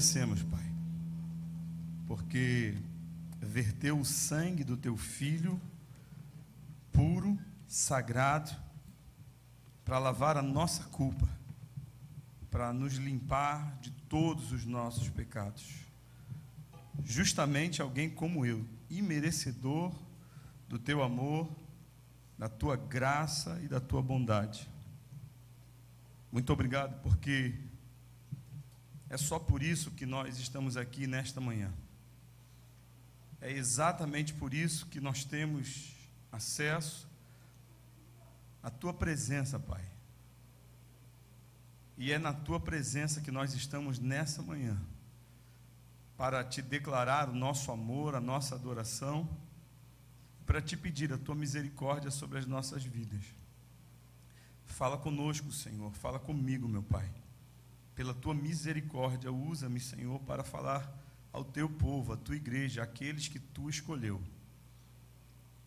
agradecemos, Pai, porque verteu o sangue do teu filho, puro, sagrado, para lavar a nossa culpa, para nos limpar de todos os nossos pecados. Justamente alguém como eu, imerecedor do teu amor, da tua graça e da tua bondade. Muito obrigado, porque é só por isso que nós estamos aqui nesta manhã. É exatamente por isso que nós temos acesso à tua presença, Pai. E é na tua presença que nós estamos nessa manhã para te declarar o nosso amor, a nossa adoração, para te pedir a tua misericórdia sobre as nossas vidas. Fala conosco, Senhor, fala comigo, meu Pai. Pela tua misericórdia, usa-me, Senhor, para falar ao teu povo, à tua igreja, aqueles que tu escolheu.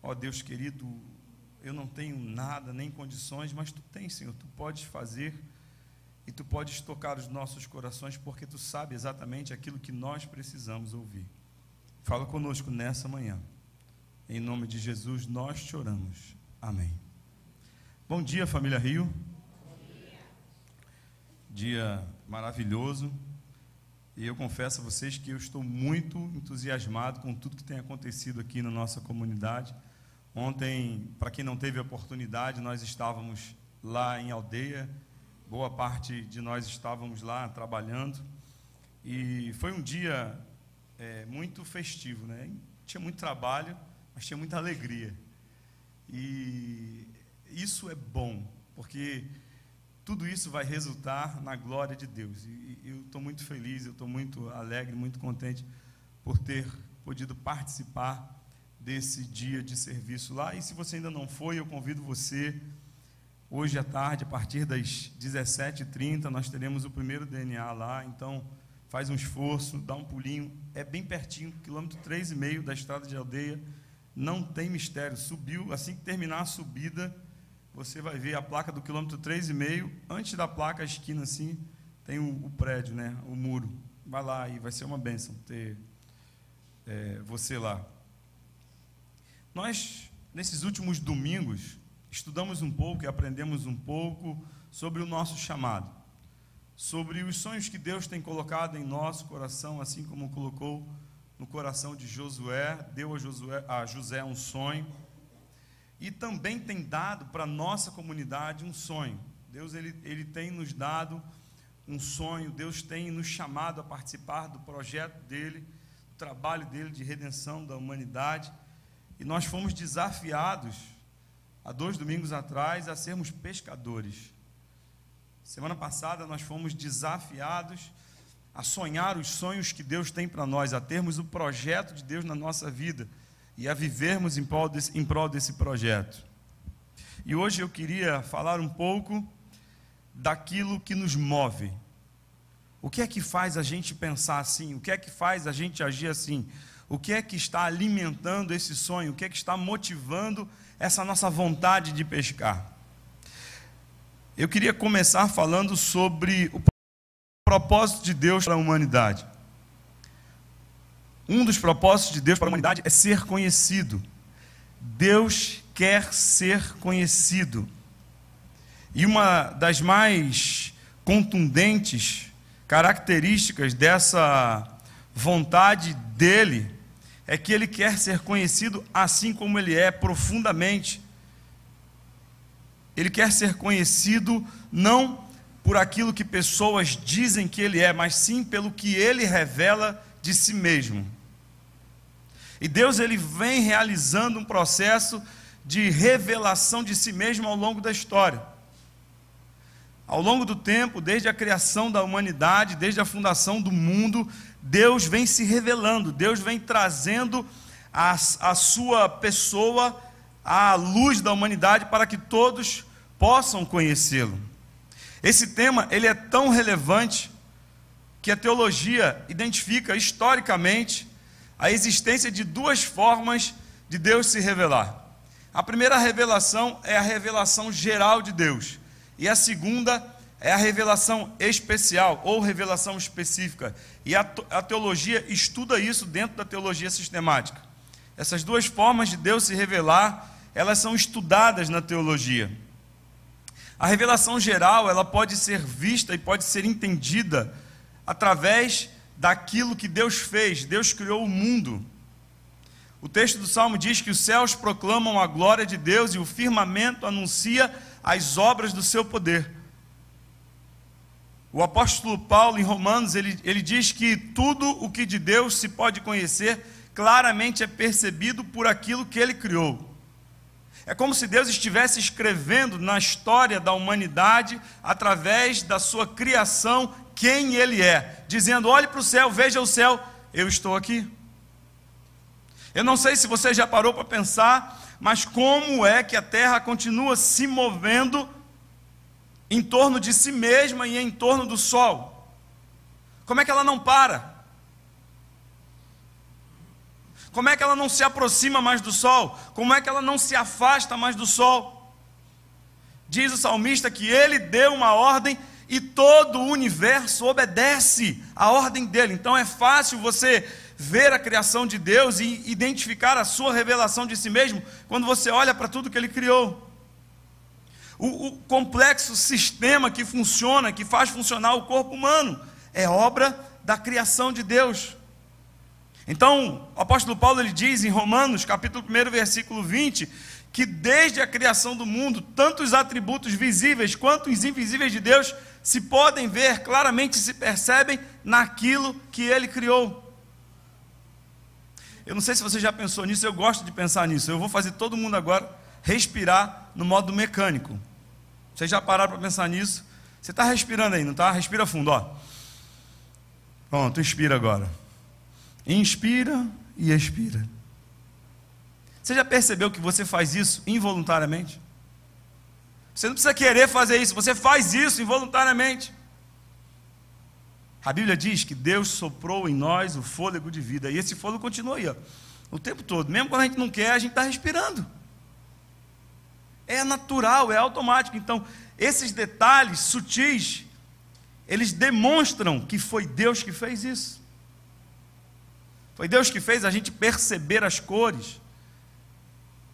Ó Deus querido, eu não tenho nada, nem condições, mas tu tens, Senhor, tu podes fazer e tu podes tocar os nossos corações, porque tu sabe exatamente aquilo que nós precisamos ouvir. Fala conosco nessa manhã. Em nome de Jesus, nós te oramos. Amém. Bom dia, família Rio. Dia. maravilhoso. E eu confesso a vocês que eu estou muito entusiasmado com tudo que tem acontecido aqui na nossa comunidade. Ontem, para quem não teve oportunidade, nós estávamos lá em aldeia, boa parte de nós estávamos lá trabalhando, e foi um dia é, muito festivo, né? Tinha muito trabalho, mas tinha muita alegria. E isso é bom, porque tudo isso vai resultar na glória de Deus. E eu estou muito feliz, eu estou muito alegre, muito contente por ter podido participar desse dia de serviço lá. E se você ainda não foi, eu convido você. Hoje à tarde, a partir das 17h30, nós teremos o primeiro DNA lá. Então, faz um esforço, dá um pulinho. É bem pertinho, quilômetro 3,5 da estrada de aldeia. Não tem mistério. Subiu, assim que terminar a subida, você vai ver a placa do quilômetro 3,5, antes da placa, a esquina assim, tem o, o, prédio, né, o muro. Vai lá e vai ser uma bênção ter é, você lá. Nós, nesses últimos domingos, estudamos um pouco e aprendemos um pouco sobre o nosso chamado, sobre os sonhos que Deus tem colocado em nosso coração, assim como colocou no coração de Josué, deu a, Josué, a José um sonho e também tem dado para a nossa comunidade um sonho. Deus ele, ele tem nos dado um sonho, Deus tem nos chamado a participar do projeto dele, do trabalho dele de redenção da humanidade. E nós fomos desafiados, há dois domingos atrás, a sermos pescadores. Semana passada nós fomos desafiados a sonhar os sonhos que Deus tem para nós, a termos o projeto de Deus na nossa vida e a vivermos em prol, desse, em prol desse projeto. E hoje eu queria falar um pouco daquilo que nos move. O que é que faz a gente pensar assim? O que é que faz a gente agir assim? O que é que está alimentando esse sonho? O que é que está motivando essa nossa vontade de pescar? Eu queria começar falando sobre o propósito de Deus para a humanidade. Um dos propósitos de Deus para a humanidade é ser conhecido. Deus quer ser conhecido. E uma das mais contundentes características dessa vontade dele é que ele quer ser conhecido assim como ele é, profundamente. Ele quer ser conhecido não por aquilo que pessoas dizem que ele é, mas sim pelo que ele revela de si mesmo. E Deus ele vem realizando um processo de revelação de si mesmo ao longo da história. Ao longo do tempo, desde a criação da humanidade, desde a fundação do mundo, Deus vem se revelando, Deus vem trazendo a, a sua pessoa à luz da humanidade para que todos possam conhecê-lo. Esse tema ele é tão relevante que a teologia identifica historicamente a existência de duas formas de Deus se revelar. A primeira revelação é a revelação geral de Deus, e a segunda é a revelação especial ou revelação específica. E a, teologia estuda isso dentro da teologia sistemática. Essas duas formas de Deus se revelar, elas são estudadas na teologia. A revelação geral, ela pode ser vista e pode ser entendida através daquilo que Deus fez. Deus criou o mundo. O texto do Salmo diz que os céus proclamam a glória de Deus e o firmamento anuncia as obras do seu poder. O apóstolo Paulo, em Romanos, ele, ele diz que tudo o que de Deus se pode conhecer claramente é percebido por aquilo que ele criou. É como se Deus estivesse escrevendo na história da humanidade, através da sua criação, quem Ele é, dizendo: olhe para o céu, veja o céu, eu estou aqui. Eu não sei se você já parou para pensar, mas como é que a terra continua se movendo em torno de si mesma e em torno do sol? Como é que ela não para? Como é que ela não se aproxima mais do sol? Como é que ela não se afasta mais do sol? Diz o salmista que ele deu uma ordem e todo o universo obedece à ordem dele. Então é fácil você ver a criação de Deus e identificar a sua revelação de si mesmo quando você olha para tudo que ele criou. O, o, complexo sistema que funciona, que faz funcionar o corpo humano, é obra da criação de Deus. Então, o apóstolo Paulo ele diz em Romanos, capítulo 1, versículo 20, que desde a criação do mundo, tanto os atributos visíveis quanto os invisíveis de Deus se podem ver claramente, se percebem naquilo que ele criou. Eu não sei se você já pensou nisso, eu gosto de pensar nisso. Eu vou fazer todo mundo agora respirar no modo mecânico. Vocês já pararam para pensar nisso? Você está respirando aí, não está? Respira fundo, ó. Pronto, inspira agora. Inspira e expira. Você já percebeu que você faz isso involuntariamente? Você não precisa querer fazer isso, você faz isso involuntariamente. A Bíblia diz que Deus soprou em nós o fôlego de vida, e esse fôlego continua aí, ó, o tempo todo. Mesmo quando a gente não quer, a gente está respirando. É natural, é automático. Então, esses detalhes sutis, eles demonstram que foi Deus que fez isso. Foi Deus que fez a gente perceber as cores,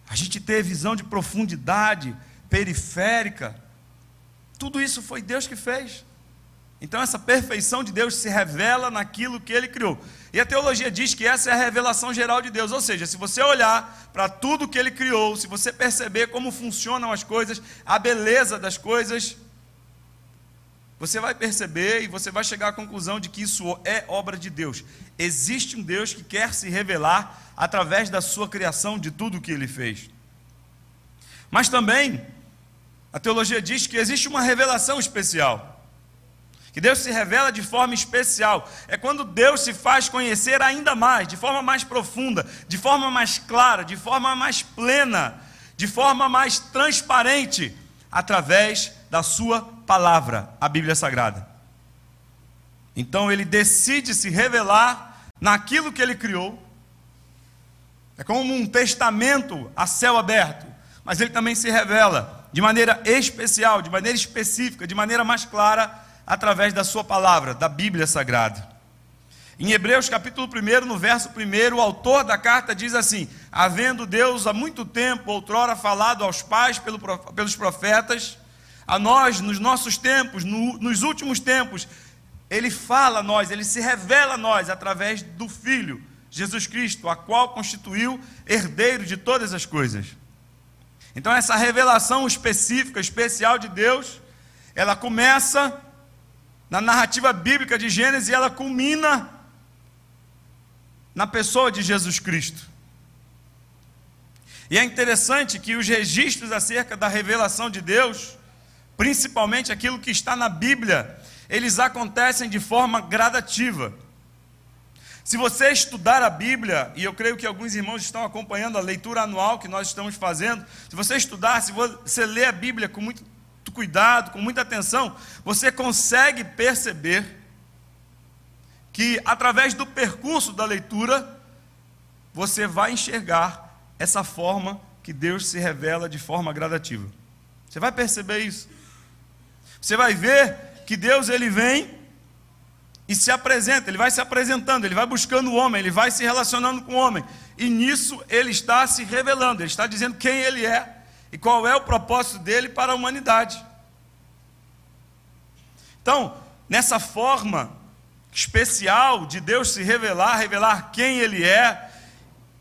a gente ter visão de profundidade periférica. Tudo isso foi Deus que fez. Então, essa perfeição de Deus se revela naquilo que ele criou. E a teologia diz que essa é a revelação geral de Deus. Ou seja, se você olhar para tudo que ele criou, se você perceber como funcionam as coisas, a beleza das coisas, você vai perceber e você vai chegar à conclusão de que isso é obra de Deus. Existe um Deus que quer se revelar através da sua criação, de tudo que ele fez. Mas também, a teologia diz que existe uma revelação especial que Deus se revela de forma especial. É quando Deus se faz conhecer ainda mais, de forma mais profunda, de forma mais clara, de forma mais plena, de forma mais transparente, através da Sua palavra, a Bíblia Sagrada. Então ele decide se revelar naquilo que ele criou. É como um testamento a céu aberto, mas ele também se revela de maneira especial, de maneira específica, de maneira mais clara através da sua palavra, da Bíblia Sagrada. Em Hebreus capítulo 1, no verso 1, o autor da carta diz assim: Havendo Deus há muito tempo, outrora falado aos pais pelo, pelos profetas, a nós, nos nossos tempos, no, nos últimos tempos, Ele fala a nós, Ele se revela a nós através do Filho, Jesus Cristo, a qual constituiu herdeiro de todas as coisas. Então, essa revelação específica, especial de Deus, ela começa na narrativa bíblica de Gênesis, ela culmina na pessoa de Jesus Cristo. E é interessante que os registros acerca da revelação de Deus, principalmente aquilo que está na Bíblia, eles acontecem de forma gradativa. Se você estudar a Bíblia, e eu creio que alguns irmãos estão acompanhando a leitura anual que nós estamos fazendo, se você estudar, se você ler a Bíblia com muito cuidado, com muita atenção, você consegue perceber que através do percurso da leitura, você vai enxergar essa forma que Deus se revela de forma gradativa. Você vai perceber isso. Você vai ver que Deus ele vem e se apresenta, ele vai se apresentando, ele vai buscando o homem, ele vai se relacionando com o homem. E nisso ele está se revelando, ele está dizendo quem ele é e qual é o propósito dele para a humanidade. Então, nessa forma especial de Deus se revelar, revelar quem ele é,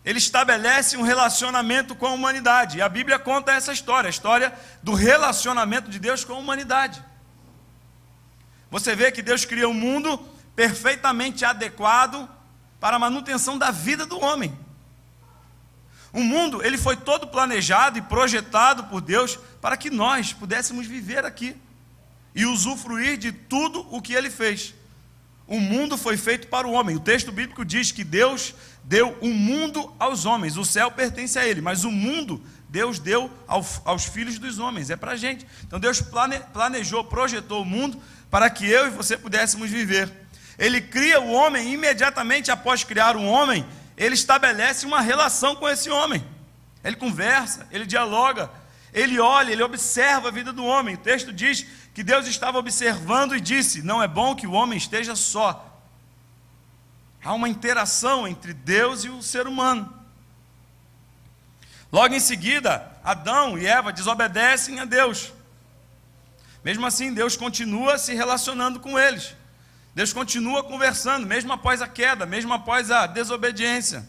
ele estabelece um relacionamento com a humanidade. E a Bíblia conta essa história, a história do relacionamento de Deus com a humanidade. Você vê que Deus cria um mundo perfeitamente adequado para a manutenção da vida do homem. O mundo, ele foi todo planejado e projetado por Deus para que nós pudéssemos viver aqui e usufruir de tudo o que ele fez. O mundo foi feito para o homem. O texto bíblico diz que Deus deu o mundo aos homens. O céu pertence a ele, mas o mundo Deus deu aos, aos filhos dos homens. É para a gente. Então Deus plane, planejou, projetou o mundo para que eu e você pudéssemos viver. Ele cria o homem imediatamente após criar o homem, ele estabelece uma relação com esse homem. Ele conversa, ele dialoga, ele olha, ele observa a vida do homem. O texto diz que Deus estava observando e disse: Não é bom que o homem esteja só. Há uma interação entre Deus e o ser humano. Logo em seguida, Adão e Eva desobedecem a Deus. Mesmo assim, Deus continua se relacionando com eles. Deus continua conversando, mesmo após a queda, mesmo após a desobediência.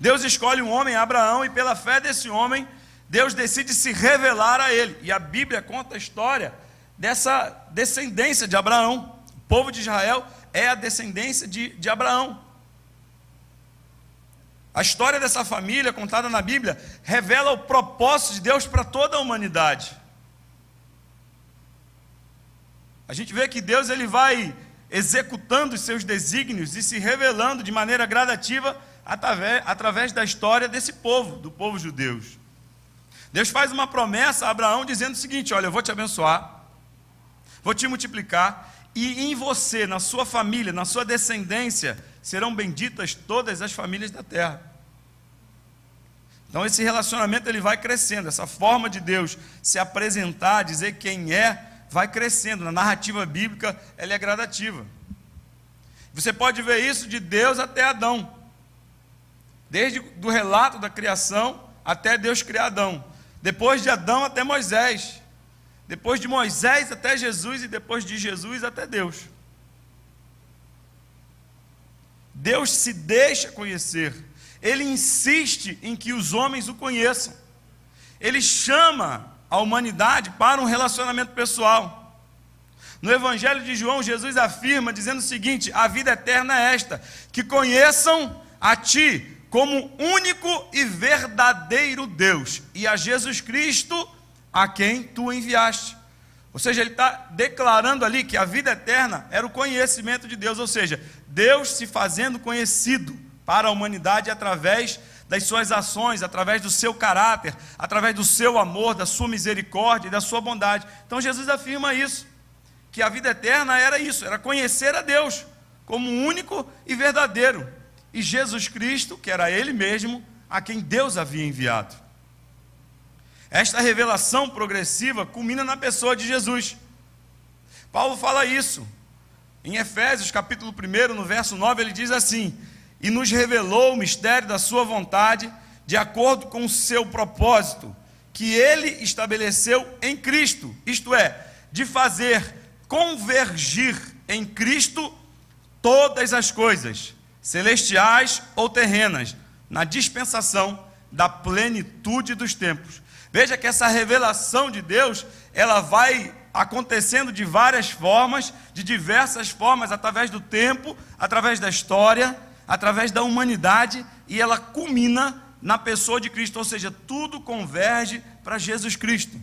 Deus escolhe um homem, Abraão, e pela fé desse homem, Deus decide se revelar a ele. E a Bíblia conta a história dessa descendência de Abraão. O povo de Israel é a descendência de, de Abraão. A história dessa família contada na Bíblia revela o propósito de Deus para toda a humanidade. A gente vê que Deus ele vai executando os seus desígnios e se revelando de maneira gradativa através, da história desse povo, do povo judeu. Deus faz uma promessa a Abraão dizendo o seguinte: Olha, eu vou te abençoar, vou te multiplicar, e em você, na sua família, na sua descendência, serão benditas todas as famílias da terra. Então esse relacionamento ele vai crescendo, essa forma de Deus se apresentar, dizer quem é, vai crescendo. Na narrativa bíblica, ela é gradativa. Você pode ver isso de Deus até Adão. Desde do relato da criação até Deus criar Adão. Depois de Adão até Moisés. Depois de Moisés até Jesus e depois de Jesus até Deus. Deus se deixa conhecer. Ele insiste em que os homens o conheçam. Ele chama a humanidade para um relacionamento pessoal. No Evangelho de João, Jesus afirma dizendo o seguinte: a vida eterna é esta, que conheçam a Ti como único e verdadeiro Deus, e a Jesus Cristo, a quem Tu enviaste. Ou seja, ele está declarando ali que a vida eterna era o conhecimento de Deus, ou seja, Deus se fazendo conhecido para a humanidade através das suas ações, através do seu caráter, através do seu amor, da sua misericórdia e da sua bondade. Então Jesus afirma isso, que a vida eterna era isso, era conhecer a Deus como único e verdadeiro, e Jesus Cristo, que era Ele mesmo, a quem Deus havia enviado. Esta revelação progressiva culmina na pessoa de Jesus. Paulo fala isso em Efésios, capítulo 1, no verso 9, ele diz assim: E nos revelou o mistério da Sua vontade, de acordo com o seu propósito, que Ele estabeleceu em Cristo, isto é, de fazer convergir em Cristo todas as coisas, celestiais ou terrenas, na dispensação da plenitude dos tempos. Veja que essa revelação de Deus, ela vai acontecendo de várias formas, de diversas formas, através do tempo, através da história, através da humanidade, e ela culmina na pessoa de Cristo, ou seja, tudo converge para Jesus Cristo.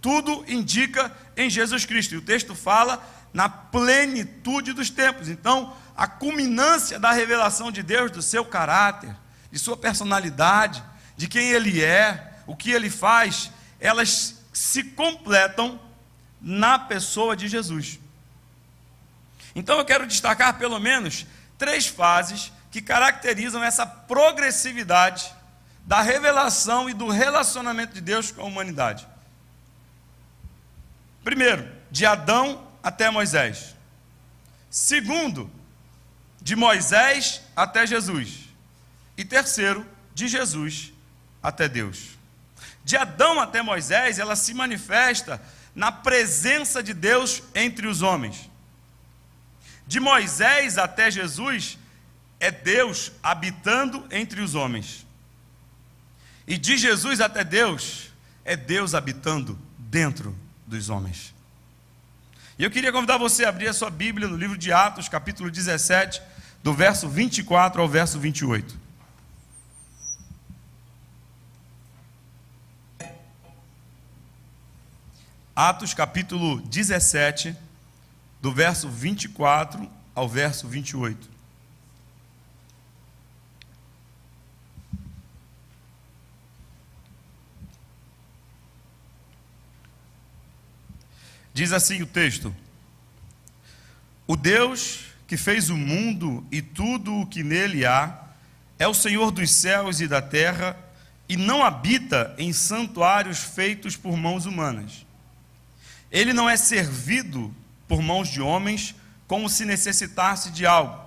Tudo indica em Jesus Cristo. E o texto fala na plenitude dos tempos. Então, a culminância da revelação de Deus, do seu caráter, de sua personalidade, de quem ele é, o que ele faz, elas se completam na pessoa de Jesus. Então eu quero destacar pelo menos três fases que caracterizam essa progressividade da revelação e do relacionamento de Deus com a humanidade. Primeiro, de Adão até Moisés. Segundo, de Moisés até Jesus. E terceiro, de Jesus até Deus. De Adão até Moisés, ela se manifesta na presença de Deus entre os homens. De Moisés até Jesus, é Deus habitando entre os homens. E de Jesus até Deus, é Deus habitando dentro dos homens. E eu queria convidar você a abrir a sua Bíblia no livro de Atos, capítulo 17, do verso 24 ao verso 28. Atos capítulo 17, do verso 24 ao verso 28. Diz assim o texto: O Deus que fez o mundo e tudo o que nele há, é o Senhor dos céus e da terra, e não habita em santuários feitos por mãos humanas. Ele não é servido por mãos de homens como se necessitasse de algo,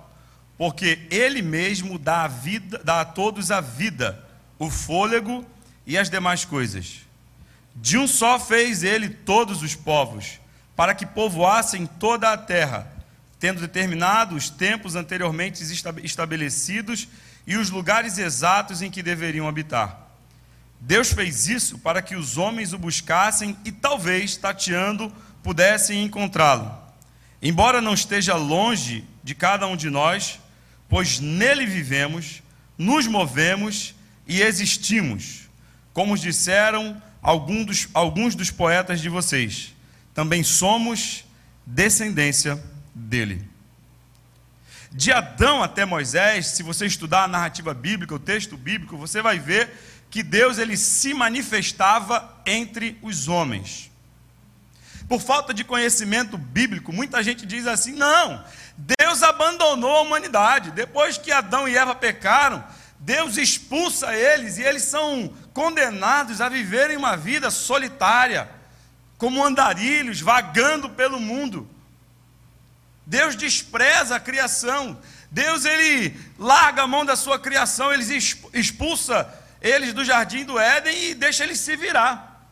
porque ele mesmo dá a vida, dá a todos a vida, o fôlego e as demais coisas. De um só fez ele todos os povos, para que povoassem toda a terra, tendo determinado os tempos anteriormente estabelecidos e os lugares exatos em que deveriam habitar. Deus fez isso para que os homens o buscassem e talvez, tateando, pudessem encontrá-lo. Embora não esteja longe de cada um de nós, pois nele vivemos, nos movemos e existimos, como disseram alguns dos, alguns dos poetas de vocês. Também somos descendência dele. De Adão até Moisés, se você estudar a narrativa bíblica, o texto bíblico, você vai ver que Deus ele se manifestava entre os homens. Por falta de conhecimento bíblico, muita gente diz assim: não, Deus abandonou a humanidade. Depois que Adão e Eva pecaram, Deus expulsa eles e eles são condenados a viverem uma vida solitária, como andarilhos, vagando pelo mundo. Deus despreza a criação. Deus ele larga a mão da sua criação, ele expulsa eles do jardim do Éden e deixa eles se virar.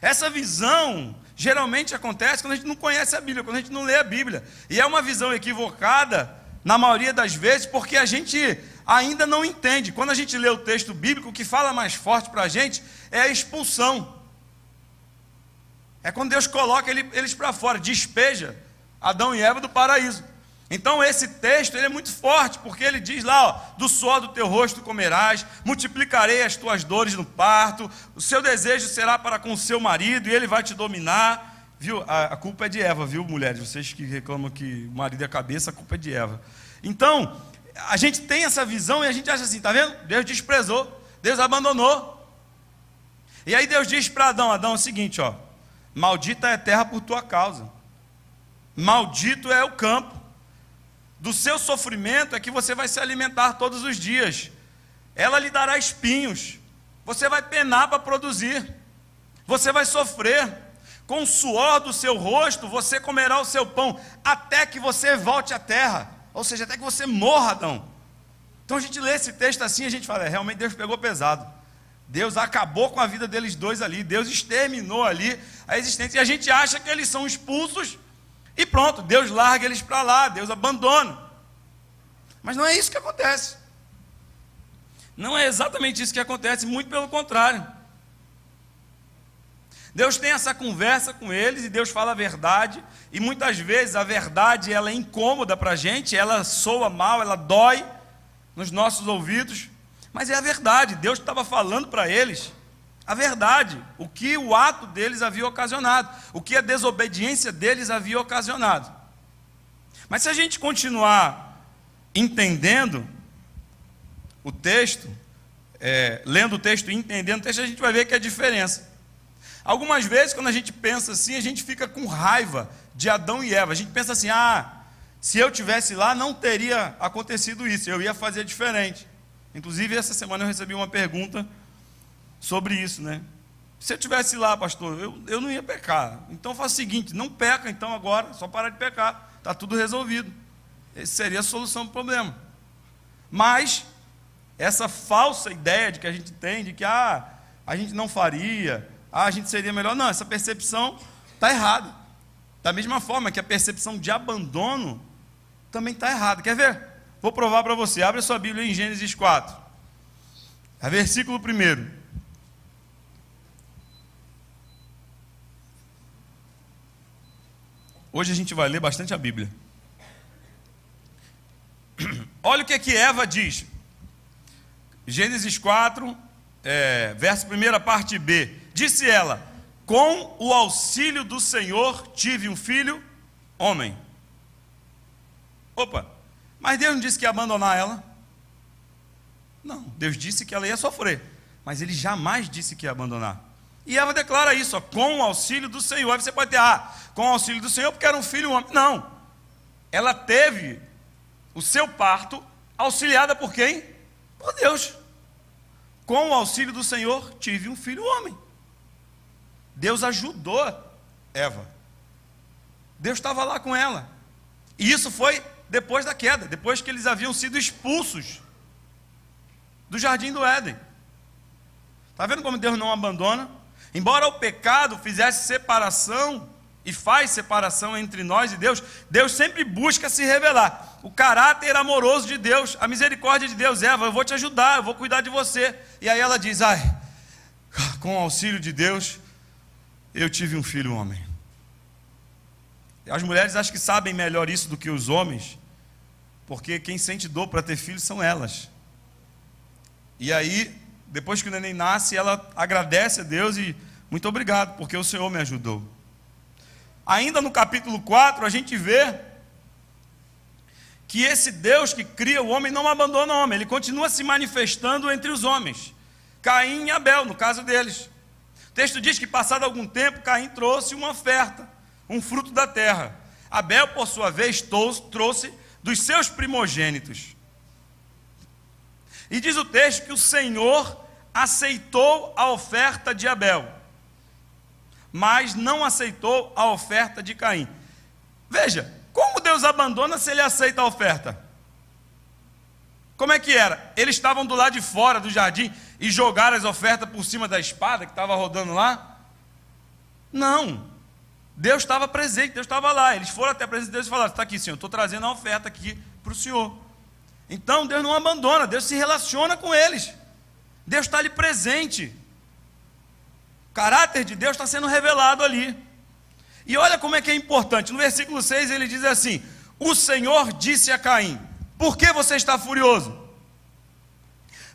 Essa visão geralmente acontece quando a gente não conhece a Bíblia, quando a gente não lê a Bíblia. E é uma visão equivocada, na maioria das vezes, porque a gente ainda não entende. Quando a gente lê o texto bíblico, o que fala mais forte para a gente é a expulsão. É quando Deus coloca eles para fora, despeja Adão e Eva do paraíso. Então esse texto ele é muito forte, porque ele diz lá, ó, do suor do teu rosto comerás, multiplicarei as tuas dores no parto, o seu desejo será para com o seu marido e ele vai te dominar. Viu? A, a culpa é de Eva, viu, mulheres? Vocês que reclamam que o marido é a cabeça, a culpa é de Eva. Então, a gente tem essa visão e a gente acha assim, tá vendo? Deus desprezou, Deus abandonou. E aí Deus diz para Adão, Adão, é o seguinte, ó, maldita é a terra por tua causa. Maldito é o campo. Do seu sofrimento é que você vai se alimentar todos os dias. Ela lhe dará espinhos. Você vai penar para produzir. Você vai sofrer. Com o suor do seu rosto, você comerá o seu pão, até que você volte à terra. Ou seja, até que você morra, Adão. Então a gente lê esse texto assim, a gente fala, é, realmente Deus pegou pesado. Deus acabou com a vida deles dois ali. Deus exterminou ali a existência. E a gente acha que eles são expulsos e pronto, Deus larga eles para lá, Deus abandona. Mas não é isso que acontece. Não é exatamente isso que acontece, muito pelo contrário. Deus tem essa conversa com eles e Deus fala a verdade, e muitas vezes a verdade ela é incômoda para a gente, ela soa mal, ela dói nos nossos ouvidos, mas é a verdade. Deus estava falando para eles a verdade, o que o ato deles havia ocasionado, o que a desobediência deles havia ocasionado. Mas se a gente continuar entendendo o texto, é, lendo o texto e entendendo o texto, a gente vai ver que é a diferença. Algumas vezes, quando a gente pensa assim, a gente fica com raiva de Adão e Eva. A gente pensa assim: ah, se eu tivesse lá, não teria acontecido isso, eu ia fazer diferente. Inclusive, essa semana eu recebi uma pergunta sobre isso, né? Se eu tivesse lá, pastor, eu, eu não ia pecar. Então faz o seguinte: não peca então agora, só parar de pecar. Está tudo resolvido. Essa seria a solução do problema. Mas, essa falsa ideia de que a gente tem, de que ah, a gente não faria, ah, a gente seria melhor. Não, essa percepção está errada. Da mesma forma que a percepção de abandono também está errada. Quer ver? Vou provar para você. Abre a sua Bíblia em Gênesis 4. É versículo 1. Hoje a gente vai ler bastante a Bíblia. Olha o que, é que Eva diz. Gênesis 4, é, verso 1, parte B. Disse ela: Com o auxílio do Senhor tive um filho, homem. Opa, mas Deus não disse que ia abandonar ela? Não, Deus disse que ela ia sofrer, mas Ele jamais disse que ia abandonar. E Eva declara isso, ó, com o auxílio do Senhor. Aí você pode ter, ah, com o auxílio do Senhor, porque era um filho homem. Não. Ela teve o seu parto auxiliada por quem? Por Deus. Com o auxílio do Senhor, tive um filho homem. Deus ajudou Eva. Deus estava lá com ela. E isso foi depois da queda, depois que eles haviam sido expulsos do jardim do Éden. Está vendo como Deus não abandona? Embora o pecado fizesse separação e faz separação entre nós e Deus, Deus sempre busca se revelar. O caráter amoroso de Deus, a misericórdia de Deus, Eva, eu vou te ajudar, eu vou cuidar de você. E aí ela diz: ai, com o auxílio de Deus, eu tive um filho homem. As mulheres acho que sabem melhor isso do que os homens, porque quem sente dor para ter filhos são elas. E aí depois que o neném nasce, ela agradece a Deus e muito obrigado, porque o Senhor me ajudou. Ainda no capítulo 4, a gente vê que esse Deus que cria o homem não abandona o homem, ele continua se manifestando entre os homens. Caim e Abel, no caso deles. O texto diz que, passado algum tempo, Caim trouxe uma oferta, um fruto da terra. Abel, por sua vez, trouxe dos seus primogênitos. E diz o texto que o Senhor aceitou a oferta de Abel, mas não aceitou a oferta de Caim. Veja, como Deus abandona se ele aceita a oferta? Como é que era? Eles estavam do lado de fora do jardim e jogaram as ofertas por cima da espada que estava rodando lá? Não. Deus estava presente, Deus estava lá. Eles foram até a presença de Deus e falaram: está aqui, Senhor, estou trazendo a oferta aqui para o Senhor. Então Deus não abandona, Deus se relaciona com eles. Deus está ali presente. O caráter de Deus está sendo revelado ali. E olha como é que é importante. No versículo 6 ele diz assim: O Senhor disse a Caim: Por que você está furioso?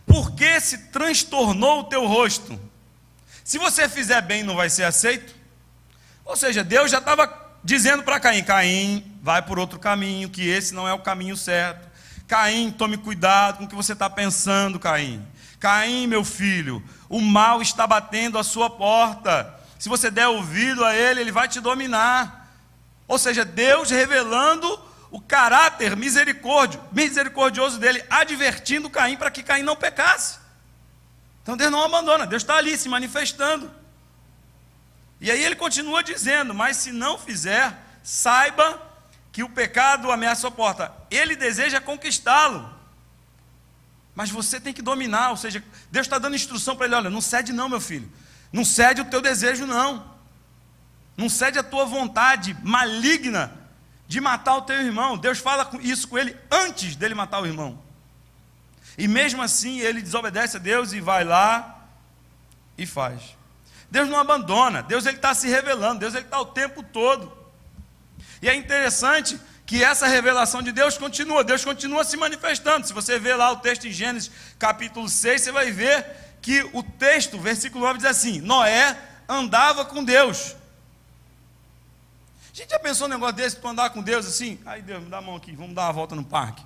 Por que se transtornou o teu rosto? Se você fizer bem, não vai ser aceito? Ou seja, Deus já estava dizendo para Caim: Caim, vai por outro caminho, que esse não é o caminho certo. Caim, tome cuidado com o que você está pensando, Caim. Caim, meu filho, o mal está batendo a sua porta. Se você der ouvido a ele, ele vai te dominar. Ou seja, Deus revelando o caráter misericórdio, misericordioso dele, advertindo Caim para que Caim não pecasse. Então Deus não abandona, Deus está ali se manifestando. E aí ele continua dizendo: Mas se não fizer, saiba que o pecado ameaça a porta. Ele deseja conquistá-lo mas você tem que dominar, ou seja, Deus está dando instrução para ele: olha, não cede não, meu filho, não cede o teu desejo, não, não cede a tua vontade maligna de matar o teu irmão. Deus fala isso com ele antes dele matar o irmão. E mesmo assim ele desobedece a Deus e vai lá e faz. Deus não abandona, Deus ele está se revelando, Deus ele está o tempo todo. E é interessante que essa revelação de Deus continua, Deus continua se manifestando. Se você ver lá o texto em Gênesis capítulo 6, você vai ver que o texto, versículo 9, diz assim: Noé andava com Deus. A gente já pensou um negócio desse, tu andar com Deus assim? Ai Deus, me dá a mão aqui, vamos dar uma volta no parque.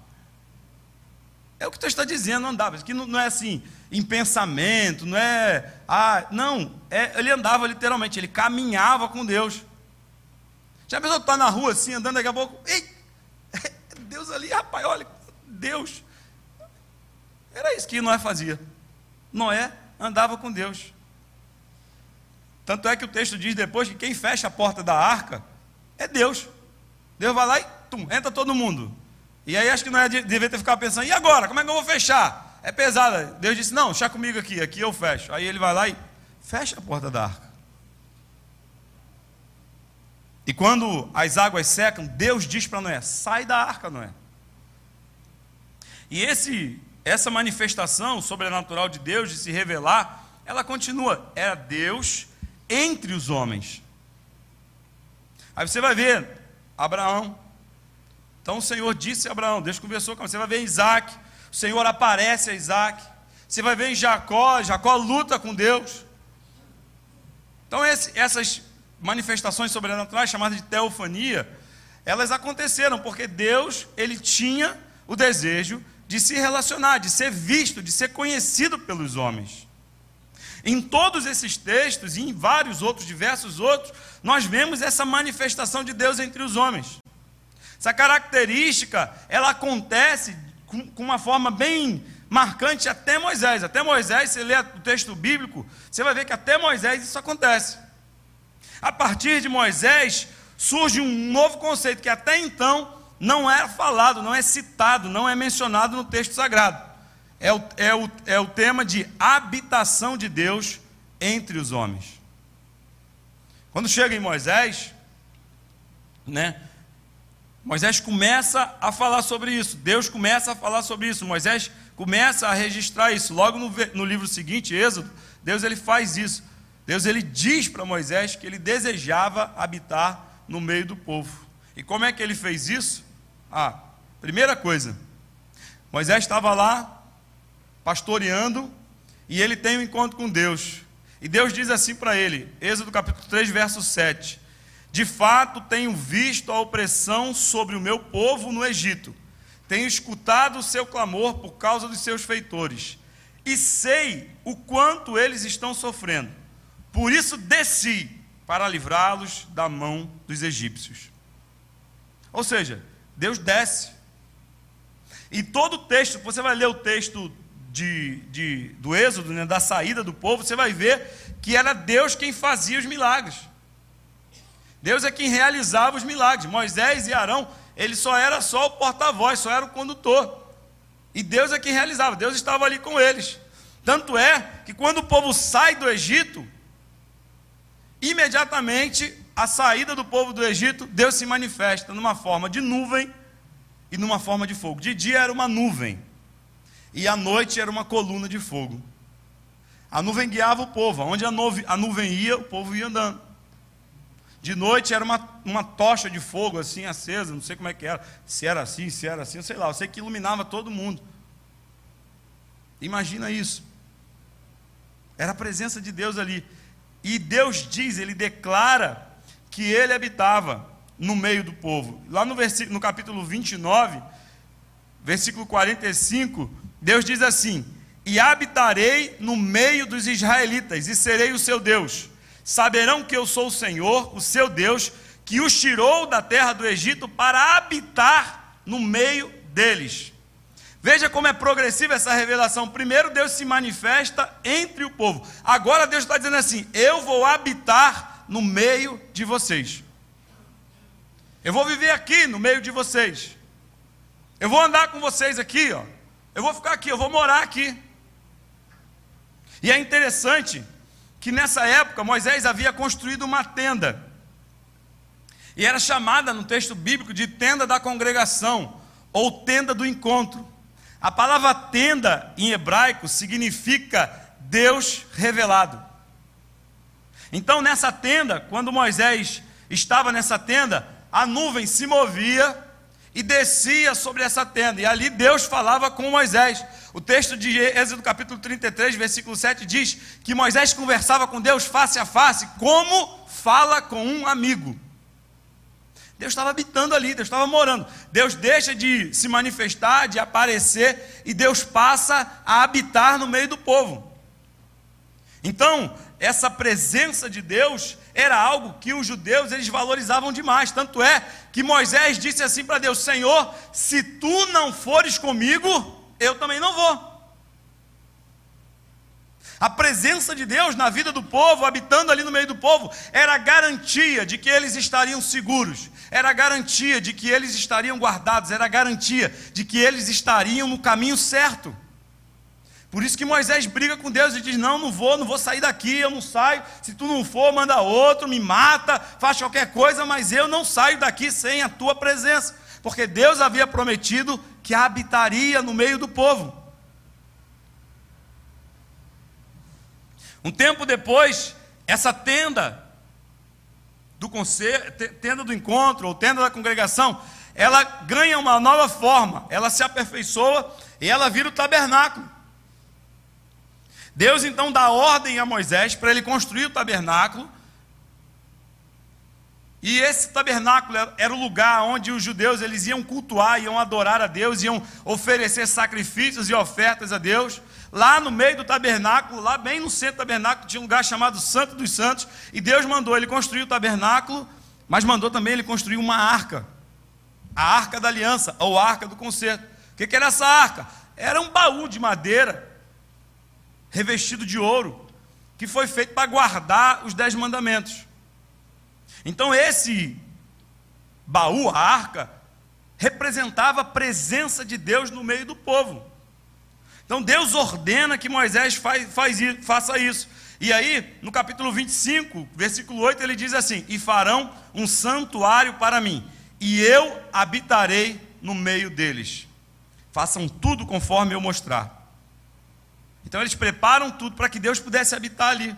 É o que o está dizendo, andava. Aqui não, não, é assim, em pensamento, não é. Ah, não, é, ele andava literalmente, ele caminhava com Deus. Já pensou que está na rua assim, andando daqui a pouco? Ei, Deus ali, rapaz, olha, Deus. Era isso que Noé fazia. Noé andava com Deus. Tanto é que o texto diz depois que quem fecha a porta da arca é Deus. Deus vai lá e tum, entra todo mundo. E aí acho que não é dever ter ficado pensando, e agora? Como é que eu vou fechar? É pesada. Deus disse, não, deixa comigo aqui, aqui eu fecho. Aí ele vai lá e fecha a porta da arca. E quando as águas secam, Deus diz para Noé: sai da arca, Noé. E esse, essa manifestação sobrenatural de Deus de se revelar, ela continua. Era Deus entre os homens. Aí você vai ver Abraão. Então o Senhor disse a Abraão, Deus conversou com você. Vai ver Isaac. O Senhor aparece a Isaac. Você vai ver em Jacó, Jacó luta com Deus. Então esse, essas manifestações sobrenaturais chamadas de teofania, elas aconteceram porque Deus, ele tinha o desejo de se relacionar, de ser visto, de ser conhecido pelos homens. Em todos esses textos e em vários outros, diversos outros, nós vemos essa manifestação de Deus entre os homens. Essa característica, ela acontece com, com uma forma bem marcante até Moisés. Até Moisés, você lê o texto bíblico, você vai ver que até Moisés isso acontece. A partir de Moisés, surge um novo conceito que até então não é falado, não é citado, não é mencionado no texto sagrado. É o, é o, é o tema de habitação de Deus entre os homens. Quando chega em Moisés, né? Moisés começa a falar sobre isso, Deus começa a falar sobre isso, Moisés começa a registrar isso. Logo no, no livro seguinte, Êxodo, Deus ele faz isso. Deus ele diz para Moisés que ele desejava habitar no meio do povo. E como é que ele fez isso? Ah, primeira coisa, Moisés estava lá pastoreando e ele tem um encontro com Deus. E Deus diz assim para ele, Êxodo capítulo 3, verso 7: De fato tenho visto a opressão sobre o meu povo no Egito, tenho escutado o seu clamor por causa dos seus feitores, e sei o quanto eles estão sofrendo. Por isso desci para livrá-los da mão dos egípcios. Ou seja, Deus desce. E todo o texto, você vai ler o texto de, de, do Êxodo, né, da saída do povo, você vai ver que era Deus quem fazia os milagres. Deus é quem realizava os milagres. Moisés e Arão, ele só era só o porta-voz, só era o condutor. E Deus é quem realizava, Deus estava ali com eles. Tanto é que quando o povo sai do Egito, imediatamente a saída do povo do Egito, Deus se manifesta numa forma de nuvem e numa forma de fogo. De dia era uma nuvem, e à noite era uma coluna de fogo. A nuvem guiava o povo, onde a nuvem, a nuvem ia, o povo ia andando. De noite era uma, uma tocha de fogo assim acesa, não sei como é que era, se era assim, se era assim, sei lá, eu sei que iluminava todo mundo. Imagina isso. Era a presença de Deus ali. E Deus diz, ele declara que ele habitava no meio do povo. Lá no, versículo, no capítulo 29, versículo 45, Deus diz assim: E habitarei no meio dos israelitas, e serei o seu Deus. Saberão que eu sou o Senhor, o seu Deus, que os tirou da terra do Egito para habitar no meio deles. Veja como é progressiva essa revelação. Primeiro, Deus se manifesta entre o povo. Agora, Deus está dizendo assim: Eu vou habitar no meio de vocês. Eu vou viver aqui no meio de vocês. Eu vou andar com vocês aqui, ó. Eu vou ficar aqui, eu vou morar aqui. E é interessante que nessa época Moisés havia construído uma tenda. E era chamada no texto bíblico de tenda da congregação ou tenda do encontro. A palavra tenda em hebraico significa Deus revelado. Então, nessa tenda, quando Moisés estava nessa tenda, a nuvem se movia e descia sobre essa tenda, e ali Deus falava com Moisés. O texto de Êxodo capítulo 33, versículo 7 diz que Moisés conversava com Deus face a face, como fala com um amigo. Deus estava habitando ali, Deus estava morando. Deus deixa de se manifestar, de aparecer, e Deus passa a habitar no meio do povo. Então, essa presença de Deus era algo que os judeus eles valorizavam demais. Tanto é que Moisés disse assim para Deus: Senhor, se tu não fores comigo, eu também não vou. A presença de Deus na vida do povo, habitando ali no meio do povo, era garantia de que eles estariam seguros, era garantia de que eles estariam guardados, era garantia de que eles estariam no caminho certo. Por isso que Moisés briga com Deus e diz: Não, não vou, não vou sair daqui, eu não saio. Se tu não for, manda outro, me mata, faz qualquer coisa, mas eu não saio daqui sem a tua presença. Porque Deus havia prometido que habitaria no meio do povo. Um tempo depois, essa tenda do conselho, tenda do encontro ou tenda da congregação, ela ganha uma nova forma, ela se aperfeiçoa e ela vira o tabernáculo. Deus então dá ordem a Moisés para ele construir o tabernáculo. E esse tabernáculo era o lugar onde os judeus eles iam cultuar, iam adorar a Deus, iam oferecer sacrifícios e ofertas a Deus. Lá no meio do tabernáculo, lá bem no centro do tabernáculo, tinha um lugar chamado Santo dos Santos, e Deus mandou ele construir o tabernáculo, mas mandou também ele construir uma arca. A arca da aliança, ou arca do concerto. O que, que era essa arca? Era um baú de madeira, revestido de ouro, que foi feito para guardar os dez mandamentos. Então, esse baú, a arca, representava a presença de Deus no meio do povo. Então Deus ordena que Moisés faz, faz, faça isso. E aí, no capítulo 25, versículo 8, ele diz assim: E farão um santuário para mim, e eu habitarei no meio deles. Façam tudo conforme eu mostrar. Então eles preparam tudo para que Deus pudesse habitar ali.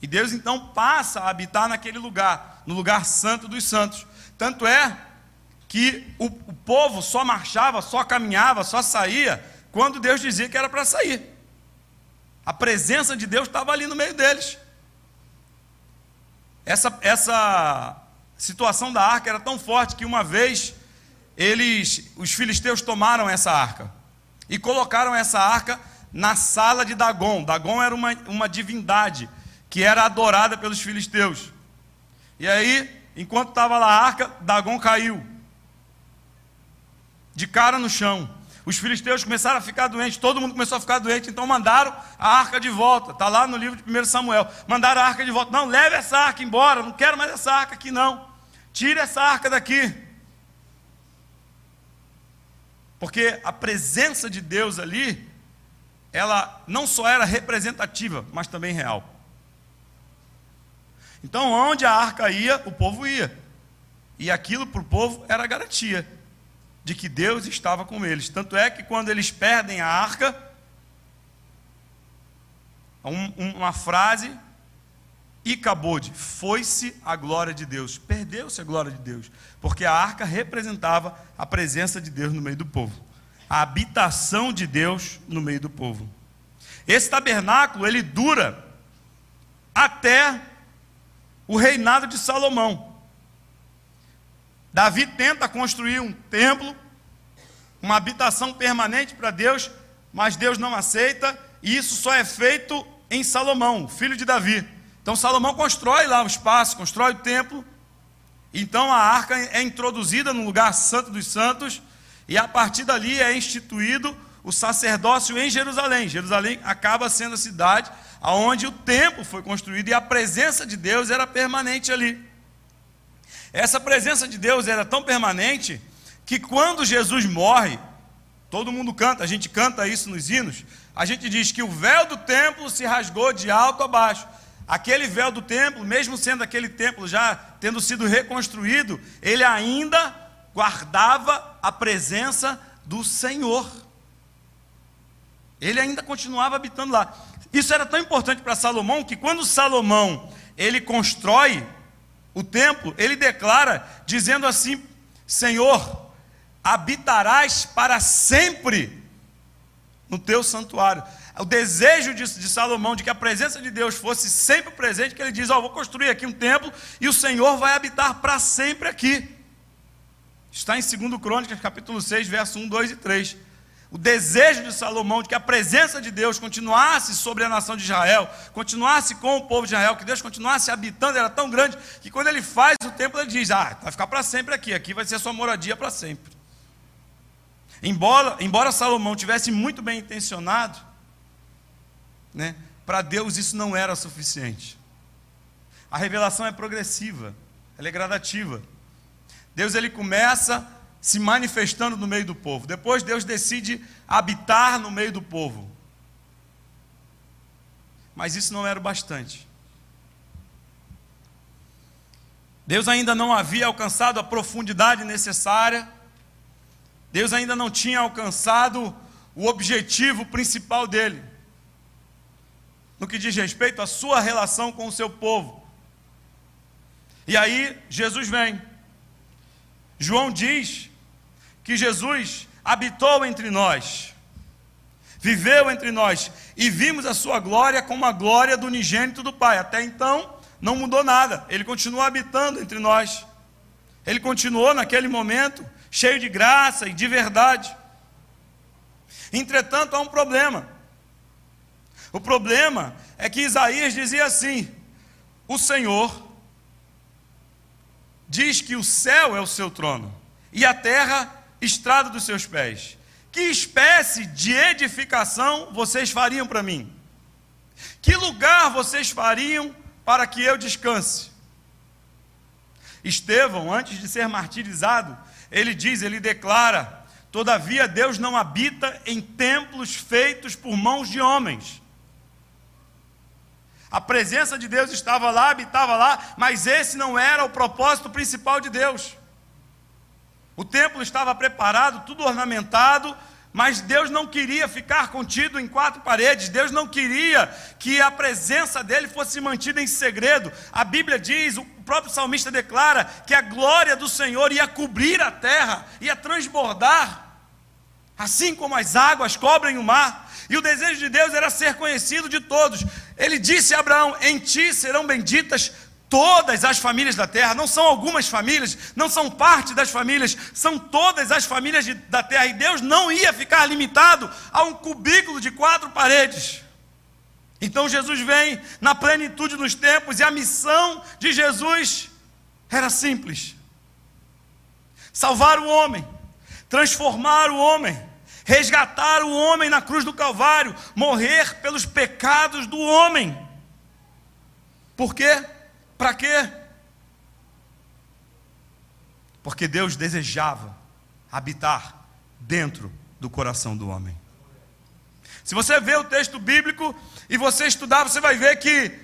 E Deus então passa a habitar naquele lugar, no lugar santo dos santos. Tanto é que o, o povo só marchava, só caminhava, só saía quando Deus dizia que era para sair. A presença de Deus estava ali no meio deles. Essa, essa situação da arca era tão forte que uma vez eles, os filisteus tomaram essa arca e colocaram essa arca na sala de Dagon. Dagon era uma, uma divindade que era adorada pelos filisteus. E aí, enquanto estava lá a arca, Dagon caiu de cara no chão. Os filisteus começaram a ficar doentes, todo mundo começou a ficar doente, então mandaram a arca de volta. Está lá no livro de 1 Samuel. Mandaram a arca de volta. Não, leve essa arca embora, não quero mais essa arca aqui, não. Tire essa arca daqui. Porque a presença de Deus ali, ela não só era representativa, mas também real. Então, onde a arca ia, o povo ia. E aquilo para o povo era garantia de que Deus estava com eles. Tanto é que quando eles perdem a arca, um, uma frase, e acabou de, foi-se a glória de Deus. Perdeu-se a glória de Deus, porque a arca representava a presença de Deus no meio do povo, a habitação de Deus no meio do povo. Esse tabernáculo, ele dura até o reinado de Salomão. Davi tenta construir um templo, uma habitação permanente para Deus, mas Deus não aceita, e isso só é feito em Salomão, filho de Davi. Então Salomão constrói lá o espaço, constrói o templo. Então a arca é introduzida no lugar santo dos santos, e a partir dali é instituído o sacerdócio em Jerusalém. Jerusalém acaba sendo a cidade onde o templo foi construído e a presença de Deus era permanente ali. Essa presença de Deus era tão permanente que quando Jesus morre, todo mundo canta, a gente canta isso nos hinos, a gente diz que o véu do templo se rasgou de alto a baixo. Aquele véu do templo, mesmo sendo aquele templo já tendo sido reconstruído, ele ainda guardava a presença do Senhor. Ele ainda continuava habitando lá. Isso era tão importante para Salomão que quando Salomão ele constrói o templo, ele declara, dizendo assim: Senhor, habitarás para sempre no teu santuário. O desejo de, de, Salomão de que a presença de Deus fosse sempre presente, que ele diz: Ó, oh, vou construir aqui um templo e o Senhor vai habitar para sempre aqui. Está em 2 Crônicas, capítulo 6, verso 1, 2 e 3 o desejo de Salomão de que a presença de Deus continuasse sobre a nação de Israel, continuasse com o povo de Israel, que Deus continuasse habitando, era tão grande que quando ele faz o templo, ele diz: Ah, vai ficar para sempre aqui, aqui vai ser a sua moradia para sempre. Embora, embora Salomão tivesse muito bem intencionado, né? Para Deus isso não era suficiente. A revelação é progressiva, ela é gradativa. Deus ele começa se manifestando no meio do povo. Depois Deus decide habitar no meio do povo. Mas isso não era o bastante. Deus ainda não havia alcançado a profundidade necessária. Deus ainda não tinha alcançado o objetivo principal dele. No que diz respeito à sua relação com o seu povo. E aí Jesus vem. João diz que Jesus habitou entre nós, viveu entre nós e vimos a sua glória como a glória do unigênito do Pai. Até então não mudou nada, ele continua habitando entre nós. Ele continuou naquele momento cheio de graça e de verdade. Entretanto, há um problema. O problema é que Isaías dizia assim: O Senhor diz que o céu é o seu trono e a terra estrada dos seus pés. Que espécie de edificação vocês fariam para mim? Que lugar vocês fariam para que eu descanse? Estevão, antes de ser martirizado, ele diz, ele declara: Todavia Deus não habita em templos feitos por mãos de homens. A presença de Deus estava lá, habitava lá, mas esse não era o propósito principal de Deus. O templo estava preparado, tudo ornamentado, mas Deus não queria ficar contido em quatro paredes, Deus não queria que a presença dele fosse mantida em segredo. A Bíblia diz, o próprio salmista declara, que a glória do Senhor ia cobrir a terra, ia transbordar, assim como as águas cobrem o mar. E o desejo de Deus era ser conhecido de todos. Ele disse a Abraão: Em ti serão benditas todas as famílias da terra, não são algumas famílias, não são parte das famílias, são todas as famílias de, da terra. E Deus não ia ficar limitado a um cubículo de quatro paredes. Então Jesus vem na plenitude dos tempos e a missão de Jesus era simples: salvar o homem, transformar o homem, resgatar o homem na cruz do Calvário, morrer pelos pecados do homem. Por quê? Para quê? Porque Deus desejava habitar dentro do coração do homem. Se você vê o texto bíblico e você estudar, você vai ver que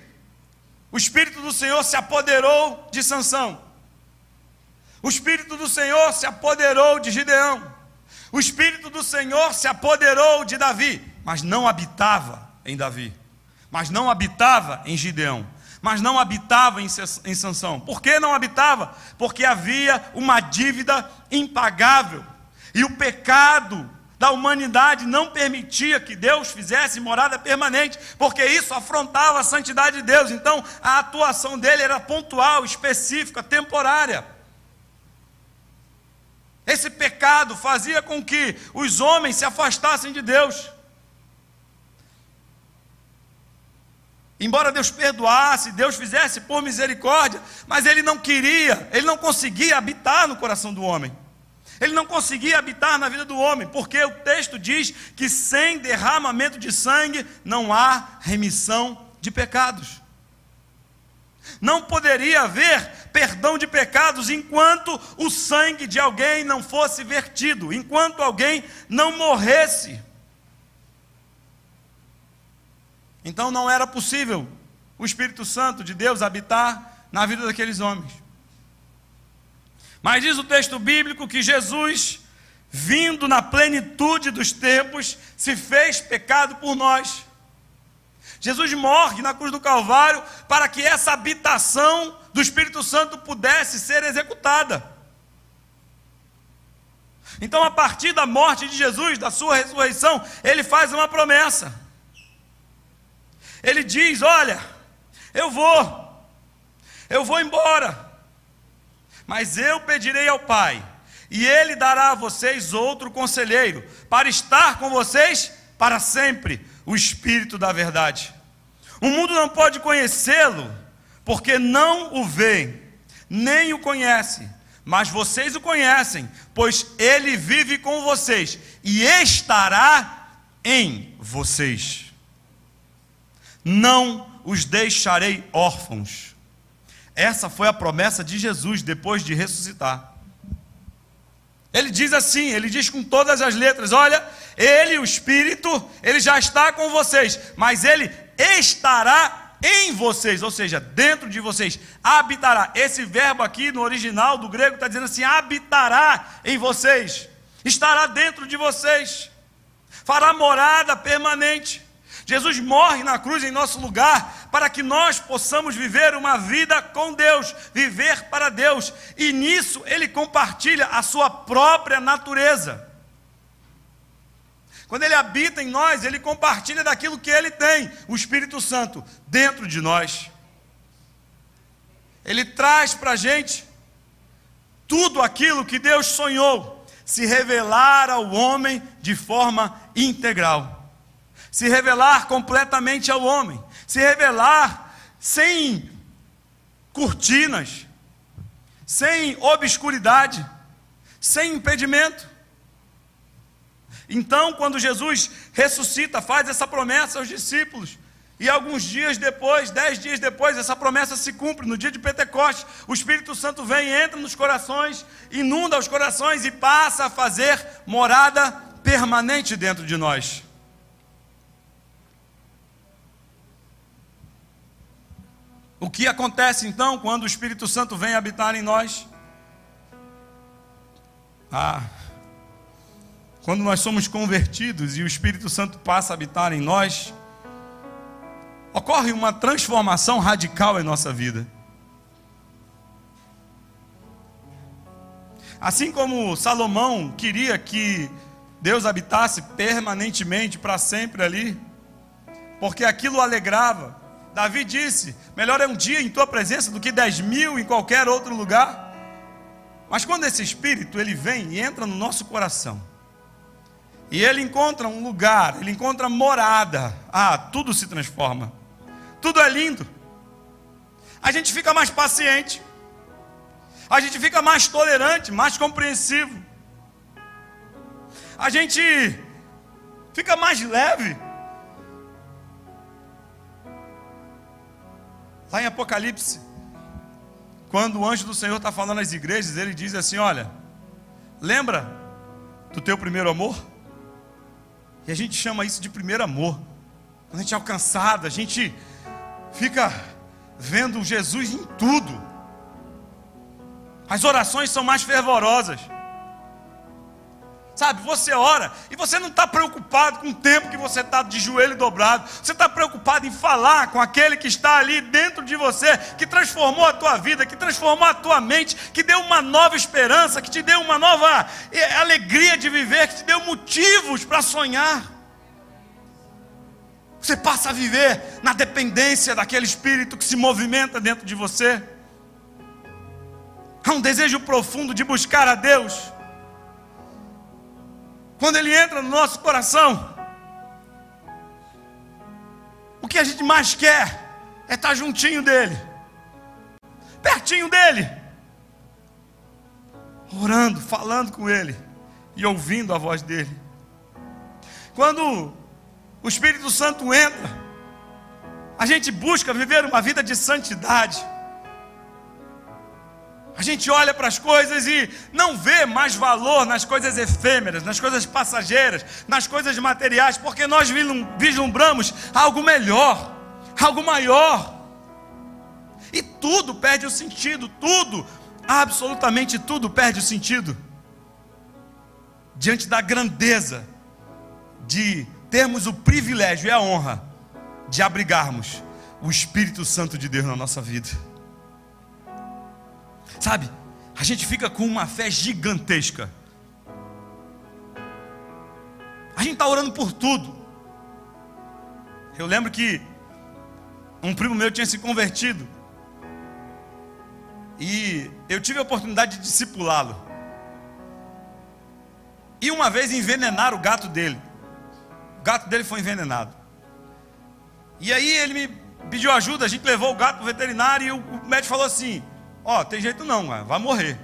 o Espírito do Senhor se apoderou de Sansão. O Espírito do Senhor se apoderou de Gideão. O Espírito do Senhor se apoderou de Davi, mas não habitava em Davi, mas não habitava em Gideão, mas não habitava em, Sansão. Por que não habitava? Porque havia uma dívida impagável. E o pecado da humanidade não permitia que Deus fizesse morada permanente, porque isso afrontava a santidade de Deus. Então, a atuação dele era pontual, específica, temporária. Esse pecado fazia com que os homens se afastassem de Deus. Embora Deus perdoasse, Deus fizesse por misericórdia, mas Ele não queria, Ele não conseguia habitar no coração do homem. Ele não conseguia habitar na vida do homem, porque o texto diz que sem derramamento de sangue não há remissão de pecados. Não poderia haver perdão de pecados enquanto o sangue de alguém não fosse vertido, enquanto alguém não morresse. Então não era possível o Espírito Santo de Deus habitar na vida daqueles homens. Mas diz o texto bíblico que Jesus, vindo na plenitude dos tempos, se fez pecado por nós. Jesus morre na cruz do Calvário para que essa habitação do Espírito Santo pudesse ser executada. Então, a partir da morte de Jesus, da sua ressurreição, ele faz uma promessa. Ele diz: Olha, eu vou, eu vou embora, mas eu pedirei ao Pai, e Ele dará a vocês outro conselheiro, para estar com vocês para sempre o Espírito da Verdade. O mundo não pode conhecê-lo, porque não o vê, nem o conhece, mas vocês o conhecem, pois ele vive com vocês e estará em vocês. Não os deixarei órfãos. Essa foi a promessa de Jesus depois de ressuscitar. Ele diz assim, ele diz com todas as letras: Olha, ele, o Espírito, ele já está com vocês, mas ele estará em vocês, ou seja, dentro de vocês, habitará. Esse verbo aqui no original do grego está dizendo assim: habitará em vocês, estará dentro de vocês, fará morada permanente. Jesus morre na cruz em nosso lugar para que nós possamos viver uma vida com Deus, viver para Deus, e nisso ele compartilha a sua própria natureza. Quando ele habita em nós, ele compartilha daquilo que ele tem, o Espírito Santo, dentro de nós. Ele traz para a gente tudo aquilo que Deus sonhou, se revelar ao homem de forma integral se revelar completamente ao homem, se revelar sem cortinas, sem obscuridade, sem impedimento. Então, quando Jesus ressuscita, faz essa promessa aos discípulos, e alguns dias depois, dez dias depois, essa promessa se cumpre. No dia de Pentecostes, o Espírito Santo vem, entra nos corações, inunda os corações e passa a fazer morada permanente dentro de nós. O que acontece então quando o Espírito Santo vem habitar em nós? Ah, quando nós somos convertidos e o Espírito Santo passa a habitar em nós, ocorre uma transformação radical em nossa vida. Assim como Salomão queria que Deus habitasse permanentemente para sempre ali, porque aquilo alegrava, Davi disse: Melhor é um dia em tua presença do que dez mil em qualquer outro lugar. Mas quando esse Espírito ele vem e entra no nosso coração, e ele encontra um lugar, ele encontra morada, ah, tudo se transforma, tudo é lindo. A gente fica mais paciente, a gente fica mais tolerante, mais compreensivo, a gente fica mais leve. Lá em Apocalipse, quando o anjo do Senhor está falando às igrejas, ele diz assim: Olha, lembra do teu primeiro amor? E a gente chama isso de primeiro amor. Quando a gente é alcançado, a gente fica vendo Jesus em tudo. As orações são mais fervorosas. Sabe, você ora e você não está preocupado com o tempo que você está de joelho dobrado. Você está preocupado em falar com aquele que está ali dentro de você, que transformou a tua vida, que transformou a tua mente, que deu uma nova esperança, que te deu uma nova eh, alegria de viver, que te deu motivos para sonhar. Você passa a viver na dependência daquele espírito que se movimenta dentro de você. Há um desejo profundo de buscar a Deus quando Ele entra no nosso coração, o que a gente mais quer é estar juntinho dEle, pertinho dEle, orando, falando com Ele e ouvindo a voz dEle. Quando o Espírito Santo entra, a gente busca viver uma vida de santidade. A gente olha para as coisas e não vê mais valor nas coisas efêmeras, nas coisas passageiras, nas coisas materiais, porque nós vislumbramos algo melhor, algo maior. E tudo perde o sentido, tudo, absolutamente tudo perde o sentido. Diante da grandeza de termos o privilégio e a honra de abrigarmos o Espírito Santo de Deus na nossa vida. Sabe, a gente fica com uma fé gigantesca. A gente está orando por tudo. Eu lembro que um primo meu tinha se convertido. E eu tive a oportunidade de discipulá-lo. E uma vez envenenaram o gato dele. O gato dele foi envenenado. E aí ele me pediu ajuda, a gente levou o gato para o veterinário e o médico falou assim: Ó, oh, tem jeito não, vai morrer.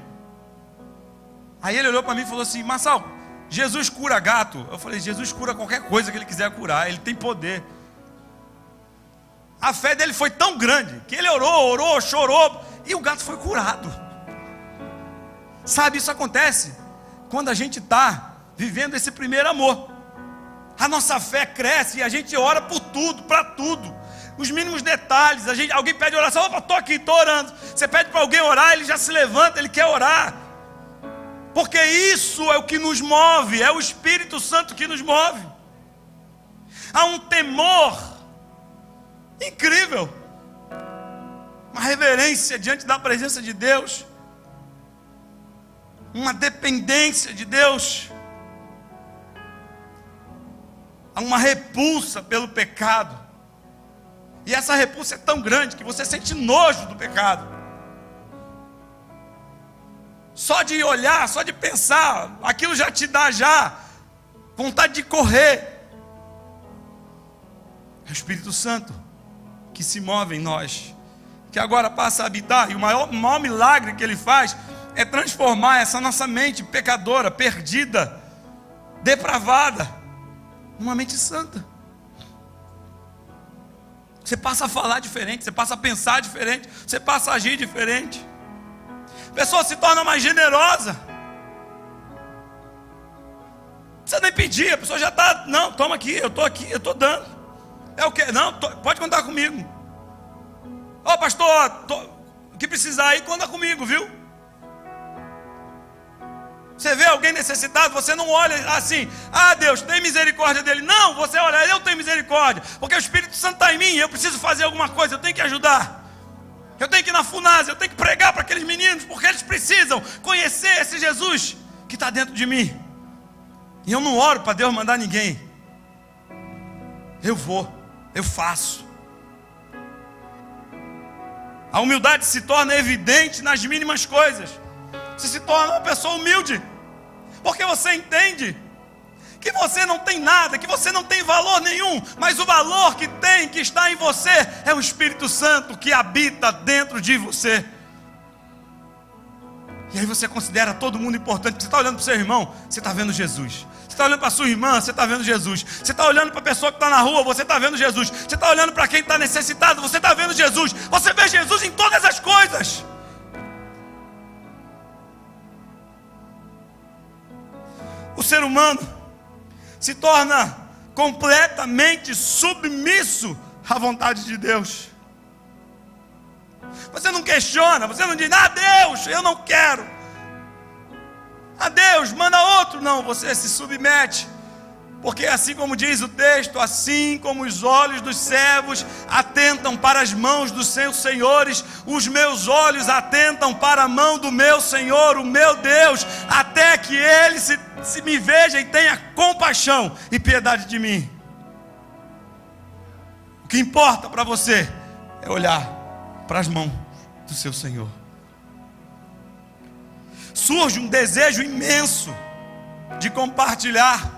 Aí ele olhou para mim e falou assim: Marçal, Jesus cura gato. Eu falei: Jesus cura qualquer coisa que ele quiser curar, ele tem poder. A fé dele foi tão grande que ele orou, orou, chorou e o gato foi curado. Sabe, isso acontece quando a gente está vivendo esse primeiro amor. A nossa fé cresce e a gente ora por tudo, para tudo. Os mínimos detalhes, a gente, alguém pede oração, opa, estou aqui, estou orando. Você pede para alguém orar, ele já se levanta, ele quer orar. Porque isso é o que nos move, é o Espírito Santo que nos move. Há um temor incrível, uma reverência diante da presença de Deus, uma dependência de Deus, há uma repulsa pelo pecado, e essa repulsa é tão grande que você sente nojo do pecado. Só de olhar, só de pensar, aquilo já te dá já vontade de correr. É o Espírito Santo que se move em nós, que agora passa a habitar, e o maior, maior milagre que ele faz é transformar essa nossa mente pecadora, perdida, depravada, numa mente santa. Você passa a falar diferente, você passa a pensar diferente, você passa a agir diferente pessoa se torna mais generosa. Não precisa nem pedir, a pessoa já está, não, toma aqui, eu estou aqui, eu estou dando. É o que? Não, tô, pode contar comigo. Ó oh, pastor, tô, o que precisar aí, conta comigo, viu? Você vê alguém necessitado, você não olha assim, ah Deus, tem misericórdia dele. Não, você olha, eu tenho misericórdia, porque o Espírito Santo está em mim, eu preciso fazer alguma coisa, eu tenho que ajudar. Eu tenho que ir na Funasa, eu tenho que pregar para aqueles meninos, porque eles precisam conhecer esse Jesus que está dentro de mim. E eu não oro para Deus mandar ninguém. Eu vou, eu faço. A humildade se torna evidente nas mínimas coisas. Você se torna uma pessoa humilde, porque você entende que você não tem nada, que você não tem valor nenhum, mas o valor que tem, que está em você, é o Espírito Santo que habita dentro de você. E aí você considera todo mundo importante. Você está olhando para o seu irmão, você está vendo Jesus. Você está olhando para a sua irmã, você está vendo Jesus. Você está olhando para a pessoa que está na rua, você está vendo Jesus. Você está olhando para quem está necessitado, você está vendo Jesus. Você vê Jesus em todas as coisas. O ser humano se torna completamente submisso à vontade de Deus. Você não questiona, você não diz, ah, Deus, eu não quero. Ah, Deus, manda outro. Não, você se submete. Porque assim como diz o texto, assim como os olhos dos servos atentam para as mãos dos seus senhores, os meus olhos atentam para a mão do meu Senhor, o meu Deus, até que ele se, se me veja e tenha compaixão e piedade de mim. O que importa para você é olhar para as mãos do seu Senhor. Surge um desejo imenso de compartilhar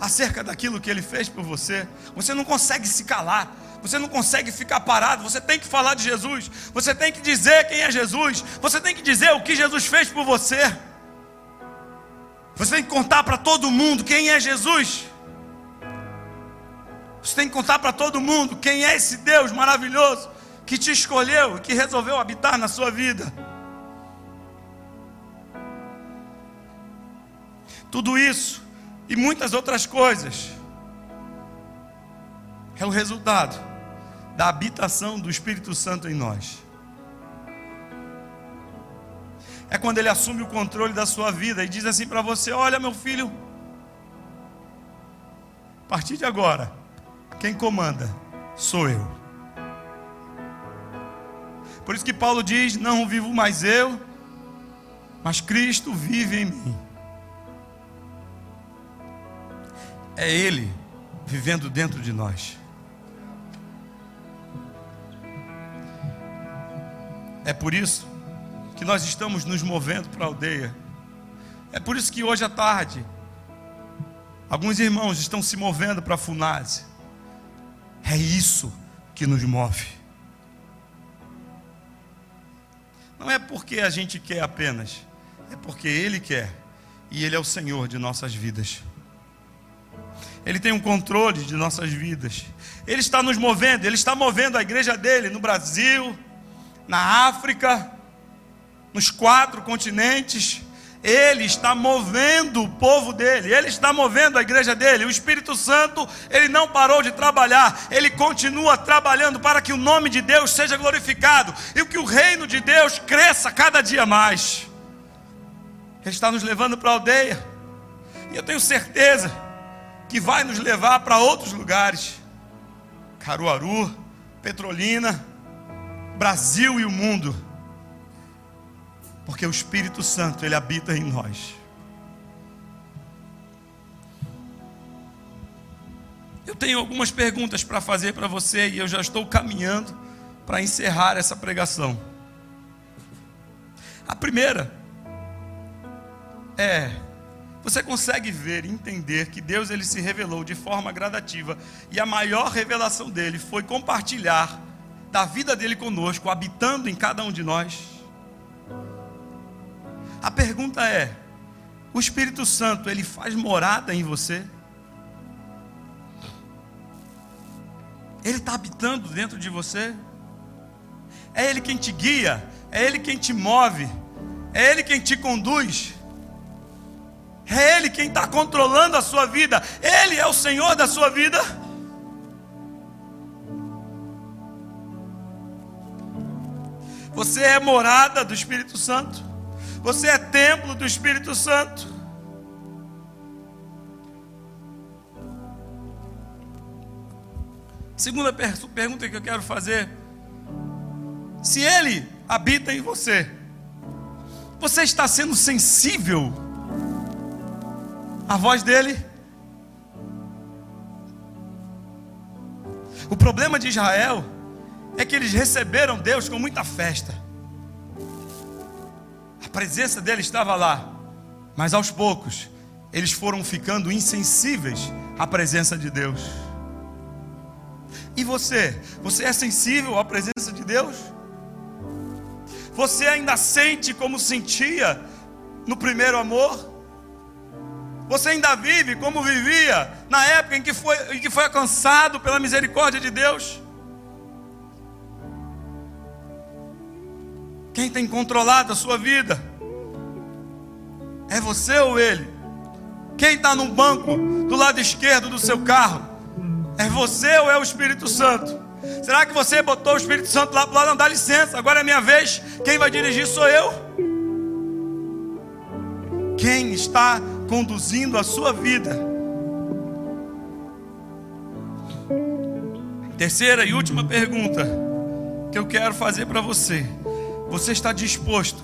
acerca daquilo que ele fez por você. Você não consegue se calar. Você não consegue ficar parado. Você tem que falar de Jesus. Você tem que dizer quem é Jesus. Você tem que dizer o que Jesus fez por você. Você tem que contar para todo mundo quem é Jesus. Você tem que contar para todo mundo quem é esse Deus maravilhoso que te escolheu e que resolveu habitar na sua vida. Tudo isso e muitas outras coisas. É o resultado da habitação do Espírito Santo em nós. É quando ele assume o controle da sua vida e diz assim para você: Olha, meu filho, a partir de agora, quem comanda sou eu. Por isso que Paulo diz: Não vivo mais eu, mas Cristo vive em mim. É Ele vivendo dentro de nós. É por isso que nós estamos nos movendo para a aldeia. É por isso que hoje à tarde, alguns irmãos estão se movendo para a Funase. É isso que nos move. Não é porque a gente quer apenas, é porque Ele quer, e Ele é o Senhor de nossas vidas. Ele tem um controle de nossas vidas. Ele está nos movendo, Ele está movendo a igreja dele no Brasil, na África, nos quatro continentes. Ele está movendo o povo dele, ele está movendo a igreja dele. O Espírito Santo, ele não parou de trabalhar, ele continua trabalhando para que o nome de Deus seja glorificado e que o reino de Deus cresça cada dia mais. Ele está nos levando para a aldeia, e eu tenho certeza que vai nos levar para outros lugares Caruaru, Petrolina, Brasil e o mundo porque o Espírito Santo, ele habita em nós. Eu tenho algumas perguntas para fazer para você e eu já estou caminhando para encerrar essa pregação. A primeira é: você consegue ver e entender que Deus ele se revelou de forma gradativa e a maior revelação dele foi compartilhar da vida dele conosco, habitando em cada um de nós? A pergunta é: o Espírito Santo, ele faz morada em você? Ele está habitando dentro de você? É Ele quem te guia? É Ele quem te move? É Ele quem te conduz? É Ele quem está controlando a sua vida? Ele é o Senhor da sua vida? Você é morada do Espírito Santo? Você é templo do Espírito Santo. Segunda pergunta que eu quero fazer: se Ele habita em você, você está sendo sensível à voz dEle? O problema de Israel é que eles receberam Deus com muita festa presença dele estava lá, mas aos poucos eles foram ficando insensíveis à presença de Deus. E você? Você é sensível à presença de Deus? Você ainda sente como sentia no primeiro amor? Você ainda vive como vivia na época em que foi, em que foi alcançado pela misericórdia de Deus? Quem tem controlado a sua vida? É você ou ele? Quem está no banco do lado esquerdo do seu carro? É você ou é o Espírito Santo? Será que você botou o Espírito Santo lá para lá? Não, dá licença, agora é minha vez. Quem vai dirigir sou eu. Quem está conduzindo a sua vida? Terceira e última pergunta que eu quero fazer para você. Você está disposto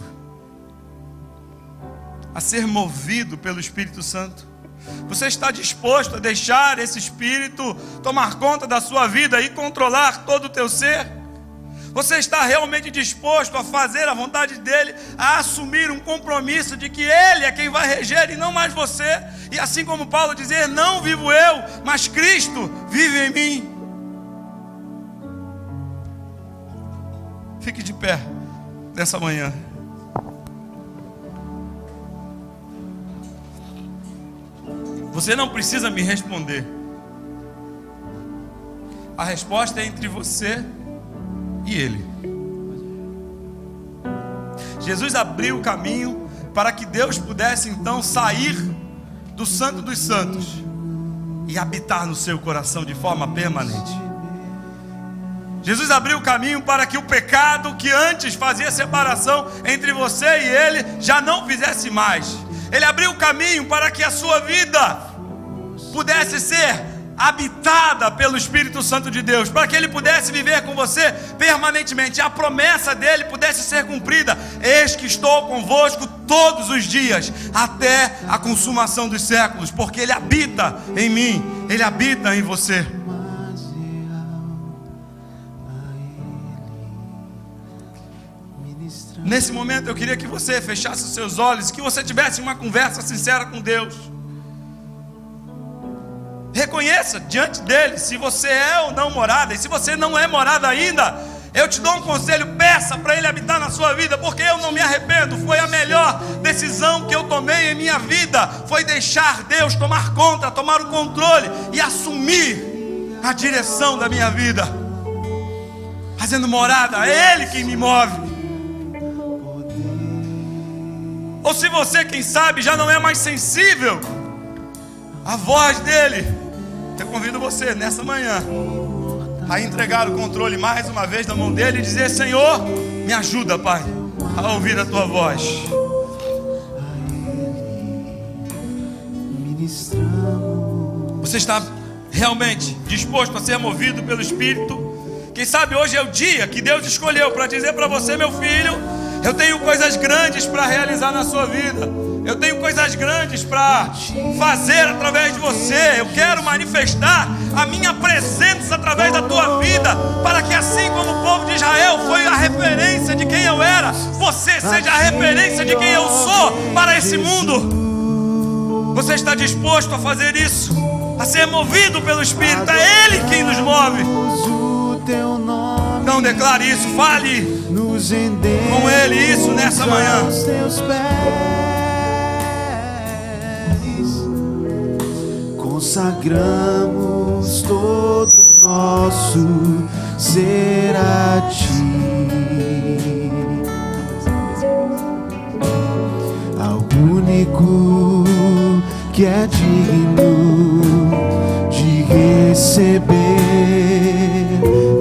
a ser movido pelo Espírito Santo? Você está disposto a deixar esse Espírito tomar conta da sua vida e controlar todo o teu ser? Você está realmente disposto a fazer a vontade dele, a assumir um compromisso de que ele é quem vai reger e não mais você? E assim como Paulo dizer: Não vivo eu, mas Cristo vive em mim. Fique de pé nessa manhã. Você não precisa me responder. A resposta é entre você e Ele. Jesus abriu o caminho para que Deus pudesse então sair do Santo dos Santos e habitar no seu coração de forma permanente. Jesus abriu o caminho para que o pecado que antes fazia separação entre você e ele já não fizesse mais. Ele abriu o caminho para que a sua vida pudesse ser habitada pelo Espírito Santo de Deus, para que ele pudesse viver com você permanentemente, a promessa dele pudesse ser cumprida. Eis que estou convosco todos os dias, até a consumação dos séculos, porque ele habita em mim, ele habita em você. Nesse momento eu queria que você fechasse os seus olhos, que você tivesse uma conversa sincera com Deus. Reconheça diante dele se você é ou não morada, e se você não é morada ainda, Eu te dou um conselho, peça para Ele habitar na sua vida, porque eu não me arrependo. Foi a melhor decisão que eu tomei em minha vida. Foi deixar Deus tomar conta, tomar o controle e assumir a direção da minha vida. Fazendo morada, é Ele quem me move. Ou se você, quem sabe, já não é mais sensível à voz dele, eu convido você nessa manhã a entregar o controle mais uma vez na mão dele e dizer: Senhor, me ajuda, Pai, a ouvir a tua voz. Você está realmente disposto a ser movido pelo Espírito? Quem sabe hoje é o dia que Deus escolheu para dizer para você, meu filho, eu tenho coisas grandes para realizar na sua vida. Eu tenho coisas grandes para fazer através de você. Eu quero manifestar a minha presença através da tua vida, para que assim como o povo de Israel foi a referência de quem eu era, você seja a referência de quem eu sou para esse mundo. Você está disposto a fazer isso? A ser movido pelo Espírito? É Ele quem nos move. Então declare isso, fale com Ele isso nessa manhã. Consagramos todo nosso ser a ti. Ao único que é digno de receber,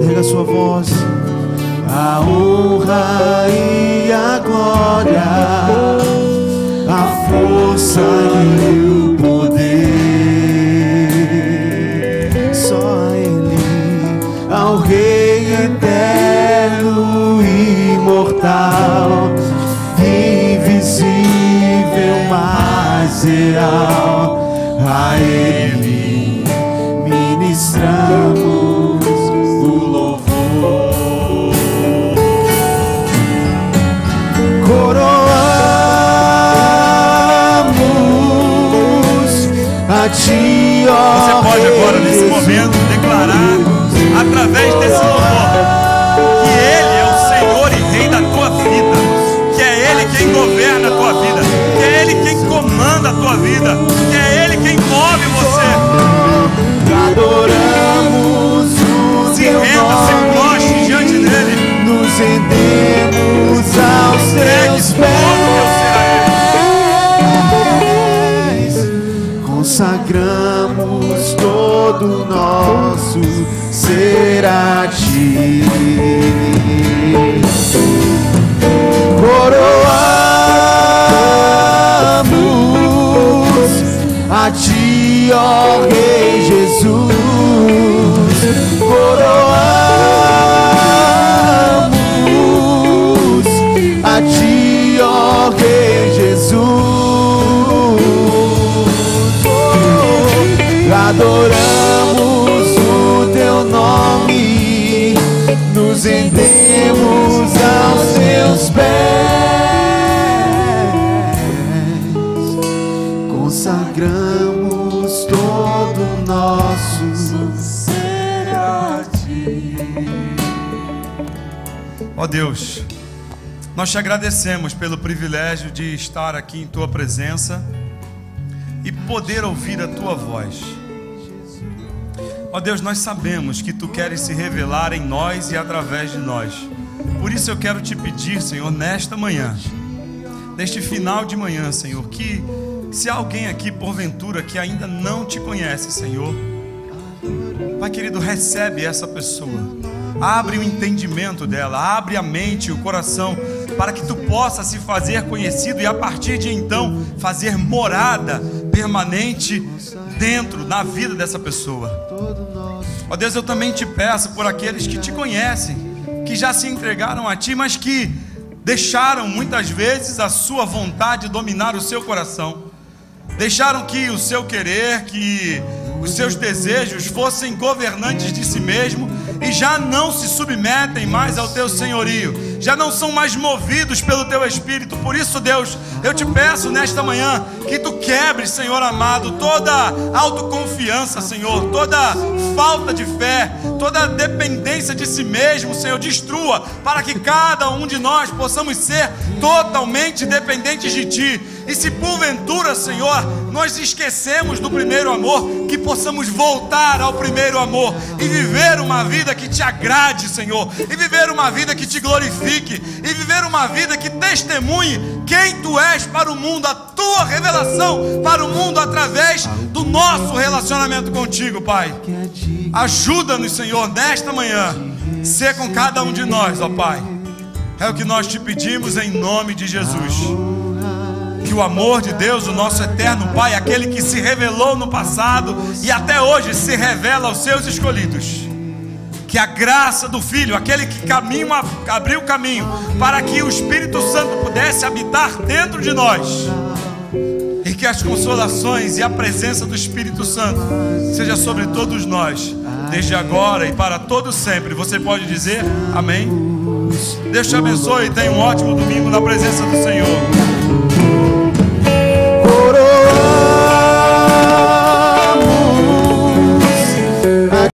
erga sua voz, a honra e a glória, a força e o imortal, invisível, mas real. A Ele ministramos o louvor. Coroamos a Ti, ó Você pode agora, nesse momento, declarar através desse louvor tua vida, que é Ele quem move você. Adoramos o se renda, se proste diante dele. Nos rendemos aos teus pés. Consagramos todo nosso ser a ti. A ti, ó Rei Jesus. Coroamos a ti, ó Rei Jesus. Adoramos Ó Deus, nós te agradecemos pelo privilégio de estar aqui em tua presença e poder ouvir a tua voz. Ó Deus, nós sabemos que tu queres se revelar em nós e através de nós. Por isso eu quero te pedir, Senhor, nesta manhã, neste final de manhã, Senhor, que se há alguém aqui porventura que ainda não te conhece, Senhor, Pai querido, recebe essa pessoa. Abre o entendimento dela, abre a mente o coração para que tu possa se fazer conhecido e a partir de então fazer morada permanente dentro na vida dessa pessoa. Ó Deus, eu também te peço por aqueles que te conhecem, que já se entregaram a ti, mas que deixaram muitas vezes a sua vontade dominar o seu coração. Deixaram que o seu querer, que os seus desejos fossem governantes de si mesmo e já não se submetem mais ao teu senhorio, já não são mais movidos pelo teu espírito. Por isso, Deus, eu te peço nesta manhã Que tu quebres, Senhor amado, toda autoconfiança, Senhor, toda falta de fé, toda dependência de si mesmo, Senhor, destrua, para que cada um de nós possamos ser totalmente dependentes de Ti. E se porventura, Senhor, nós esquecemos do primeiro amor, que possamos voltar ao primeiro amor e viver uma vida que te agrade, Senhor, e viver uma vida que te glorifique, e viver uma vida que testemunhe quem tu és para o mundo, a tua revelação para o mundo através do nosso relacionamento contigo, Pai. Ajuda-nos, Senhor, nesta manhã, ser com cada um de nós, ó Pai. É o que nós te pedimos em nome de Jesus que o amor de Deus, o nosso eterno Pai, aquele que se revelou no passado e até hoje se revela aos seus escolhidos. Que a graça do Filho, aquele que caminho, abriu o caminho para que o Espírito Santo pudesse habitar dentro de nós. Que as consolações e a presença do Espírito Santo seja sobre todos nós, desde agora e para todo sempre. Você pode dizer amém? Deus te abençoe e tenha um ótimo domingo na presença do Senhor.